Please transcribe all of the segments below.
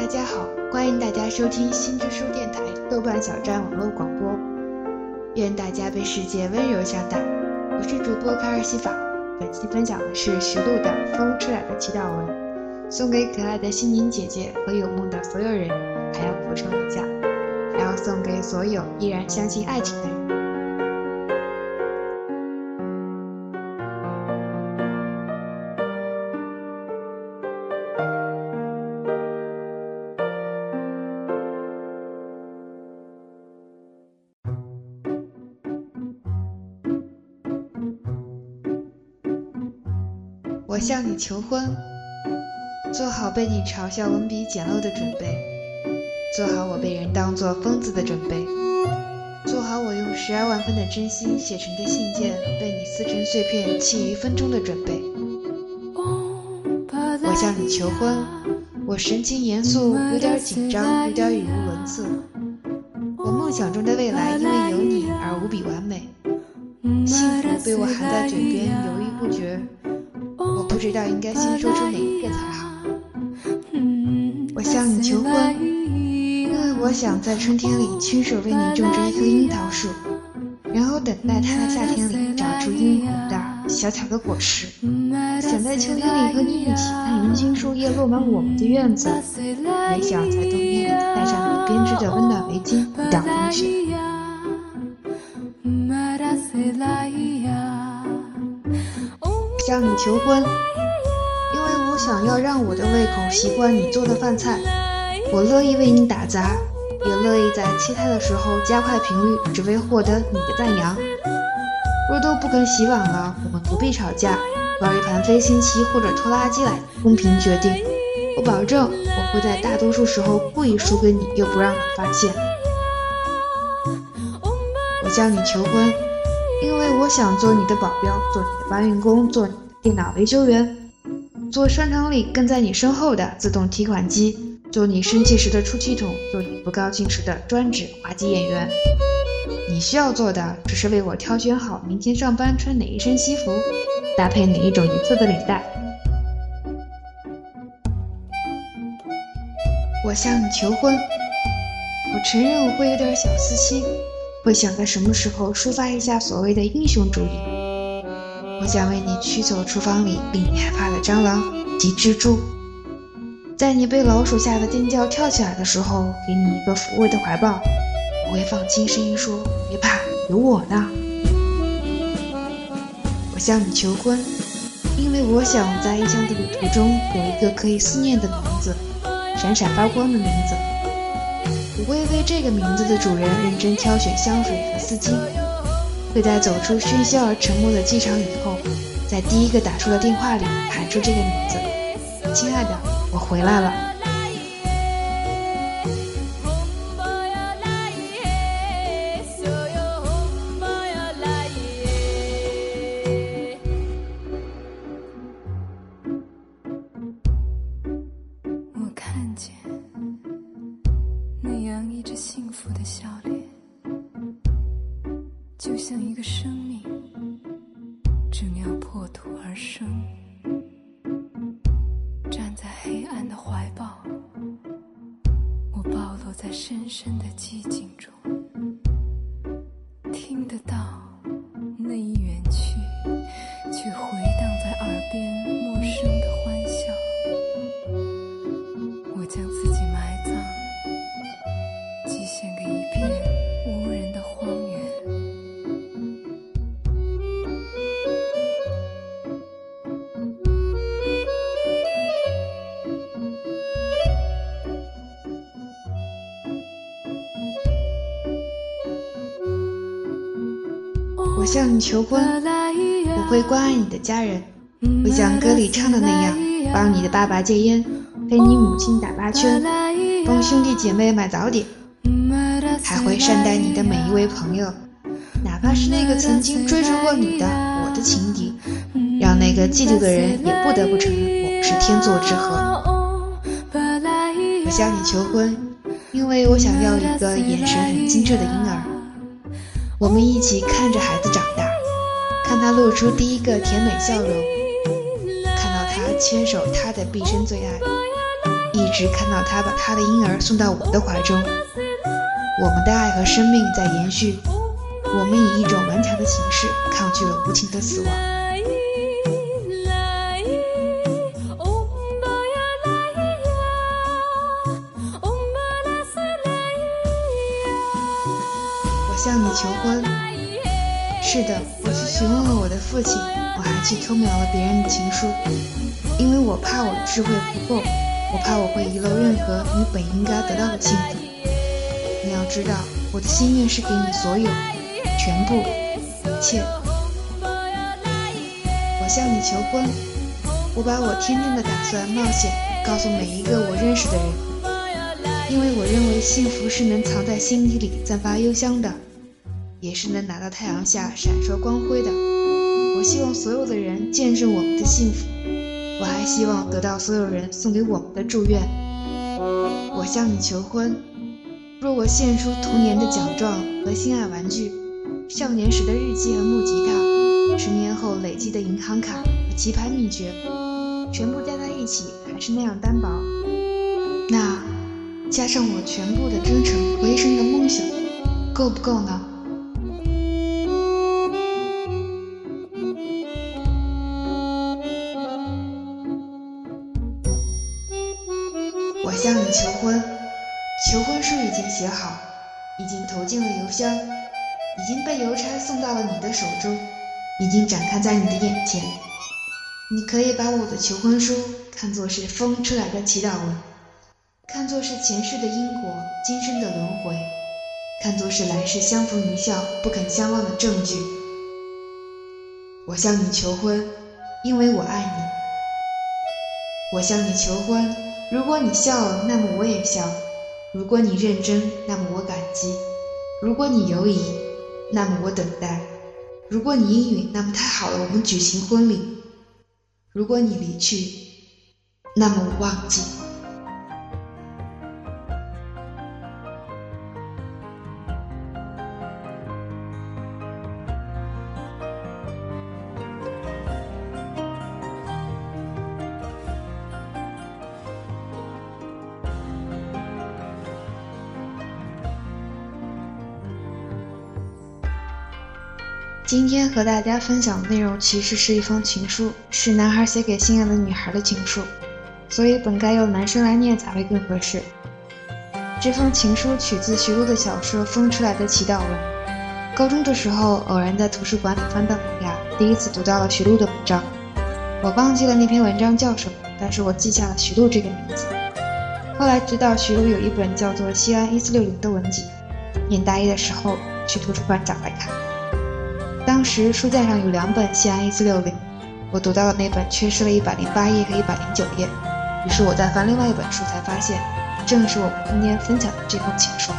大家好，欢迎大家收听新知书电台豆瓣小站网络广播。愿大家被世界温柔相待。我是主播卡尔西法，本期分享的是徐璐的《风吹来的祈祷文》，送给可爱的心灵姐姐和有梦的所有人，还要补充一下，还要送给所有依然相信爱情的人。我向你求婚，做好被你嘲笑文笔简陋的准备，做好我被人当作疯子的准备，做好我用十二万分的真心写成的信件被你撕成碎片弃于风中的准备。我向你求婚，我神情严肃，有点紧张，有点语无伦次。我梦想中的未来因为有你而无比完美，幸福被我含在嘴边，犹豫不决。我不知道应该先说出哪一个才好。我向你求婚，因为我想在春天里亲手为你种植一棵樱桃树，然后等待它在夏天里长出殷红的小巧的果实。想在秋天里和你一起看银杏树叶落满我们的院子，也想在冬天里戴上你编织的温暖围巾，挡风雪。向你求婚，因为我想要让我的胃口习惯你做的饭菜。我乐意为你打杂，也乐意在切菜的时候加快频率，只为获得你的赞扬。若都不肯洗碗了，我们不必吵架，玩一盘飞行棋或者拖拉机来公平决定。我保证，我会在大多数时候故意输给你，又不让你发现。我向你求婚。因为我想做你的保镖，做你的搬运工，做你的电脑维修员，做商场里跟在你身后的自动提款机，做你生气时的出气筒，做你不高兴时的专职滑稽演员。你需要做的只是为我挑选好明天上班穿哪一身西服，搭配哪一种颜色的领带。我向你求婚，我承认我会有点小私心。会想在什么时候抒发一下所谓的英雄主义？我想为你驱走厨房里令你害怕的蟑螂及蜘蛛，在你被老鼠吓得尖叫跳起来的时候，给你一个抚慰的怀抱。我会放轻声音说：“别怕，有我呢。”我向你求婚，因为我想在异乡的旅途中有一个可以思念的名字，闪闪发光的名字。我会为这个名字的主人认真挑选香水和丝巾，会在走出喧嚣而沉默的机场以后，在第一个打出的电话里喊出这个名字：“亲爱的，我回来了。”生，站在黑暗的怀抱，我暴露在深深的我向你求婚，我会关爱你的家人，会像歌里唱的那样，帮你的爸爸戒烟，陪你母亲打八圈，帮兄弟姐妹买早点，还会善待你的每一位朋友，哪怕是那个曾经追逐过你的我的情敌，让那个嫉妒的人也不得不承认我们是天作之合。我向你求婚，因为我想要一个眼神很清澈的婴儿。我们一起看着孩子长大，看他露出第一个甜美笑容，看到他牵手他的毕生最爱。一直看到他把他的婴儿送到我的怀中。我们的爱和生命在延续，我们以一种顽强的形式抗拒了无情的死亡。向你求婚。是的，我去询问了我的父亲，我还去偷瞄了别人的情书，因为我怕我的智慧不够，我怕我会遗漏任何你本应该得到的幸福。你要知道，我的心愿是给你所有，全部，一切。我向你求婚，我把我天真的打算冒险告诉每一个我认识的人，因为我认为幸福是能藏在心底里散发幽香的，也是能拿到太阳下闪烁光辉的。我希望所有的人见证我们的幸福，我还希望得到所有人送给我们的祝愿。我向你求婚。若我献出童年的奖状和心爱玩具，少年时的日记和木吉他，十年后累积的银行卡和棋牌秘诀，全部加在一起还是那样单薄，那加上我全部的真诚和一生的梦想，够不够呢？写好，已经投进了邮箱，已经被邮差送到了你的手中，已经展开在你的眼前。你可以把我的求婚书看作是风吹来的祈祷文，看作是前世的因果，今生的轮回，看作是来世相逢一笑不肯相忘的证据。我向你求婚，因为我爱你。我向你求婚，如果你笑了，那么我也笑。如果你认真，那么我感激；如果你犹疑，那么我等待；如果你应允，那么太好了，我们举行婚礼；如果你离去，那么我忘记。今天和大家分享的内容其实是一封情书，是男孩写给心爱的女孩的情书，所以本该由男生来念才会更合适。这封情书取自徐璐的小说《风出来的祈祷文》。高中的时候，偶然在图书馆里翻到萌芽，第一次读到了徐璐的文章。我忘记了那篇文章叫什么，但是我记下了徐璐这个名字。后来知道徐璐有一本叫做《西安一四六零》的文集，念大一的时候去图书馆找来看。当时书架上有两本《西安一四六零》，我读到的那本缺失了一百零八页和一百零九页，于是我在翻另外一本书，才发现，正是我们今天分享的这封情书。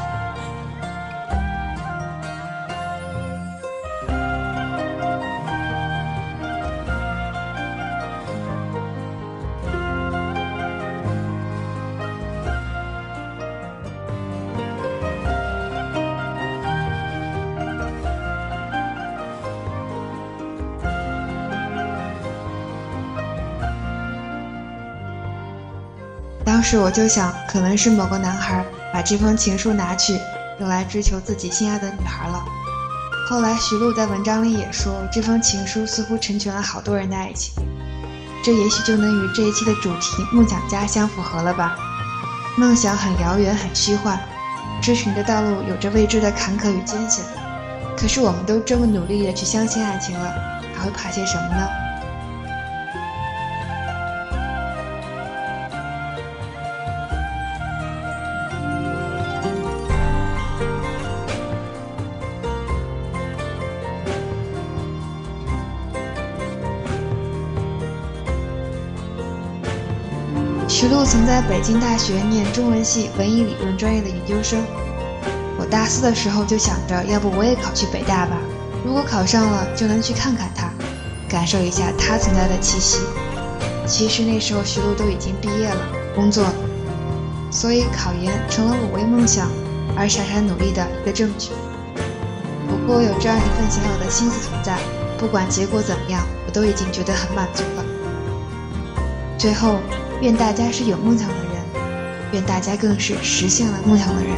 当时我就想，可能是某个男孩把这封情书拿去，用来追求自己心爱的女孩了。后来徐璐在文章里也说，这封情书似乎成全了好多人的爱情。这也许就能与这一期的主题“梦想家”相符合了吧？梦想很遥远，很虚幻，追寻的道路有着未知的坎坷与艰险。可是我们都这么努力的去相信爱情了，还会怕些什么呢？徐璐曾在北京大学念中文系文艺理论专业的研究生。我大四的时候就想着，要不我也考去北大吧？如果考上了，就能去看看他，感受一下他存在的气息。其实那时候徐璐都已经毕业了，工作，所以考研成了我为梦想而傻傻努力的一个证据。不过有这样一份小小的心思存在，不管结果怎么样，我都已经觉得很满足了。最后。愿大家是有梦想的人，愿大家更是实现了梦想的人。